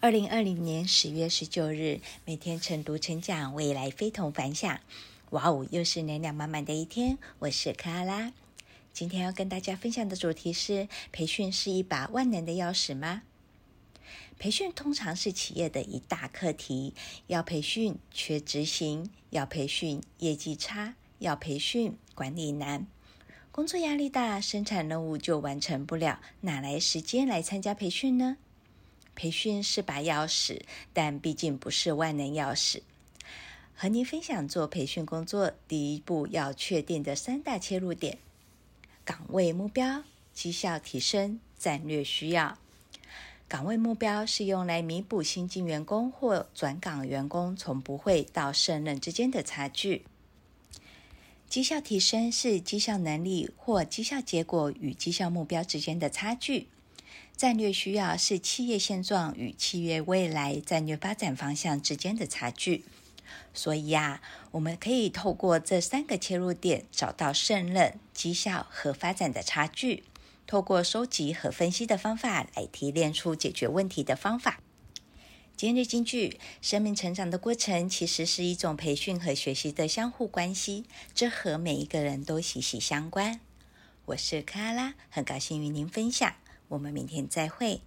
二零二零年十月十九日，每天晨读晨讲，未来非同凡响。哇哦，又是能量满满的一天。我是克拉拉，今天要跟大家分享的主题是：培训是一把万能的钥匙吗？培训通常是企业的一大课题，要培训缺执行，要培训业绩差，要培训管理难，工作压力大，生产任务就完成不了，哪来时间来参加培训呢？培训是把钥匙，但毕竟不是万能钥匙。和您分享做培训工作第一步要确定的三大切入点：岗位目标、绩效提升、战略需要。岗位目标是用来弥补新进员工或转岗员工从不会到胜任之间的差距。绩效提升是绩效能力或绩效结果与绩效目标之间的差距。战略需要是企业现状与企业未来战略发展方向之间的差距，所以呀，我们可以透过这三个切入点，找到胜任、绩效和发展的差距，透过收集和分析的方法来提炼出解决问题的方法。今日金句：生命成长的过程其实是一种培训和学习的相互关系，这和每一个人都息息相关。我是克拉拉，很高兴与您分享。我们明天再会。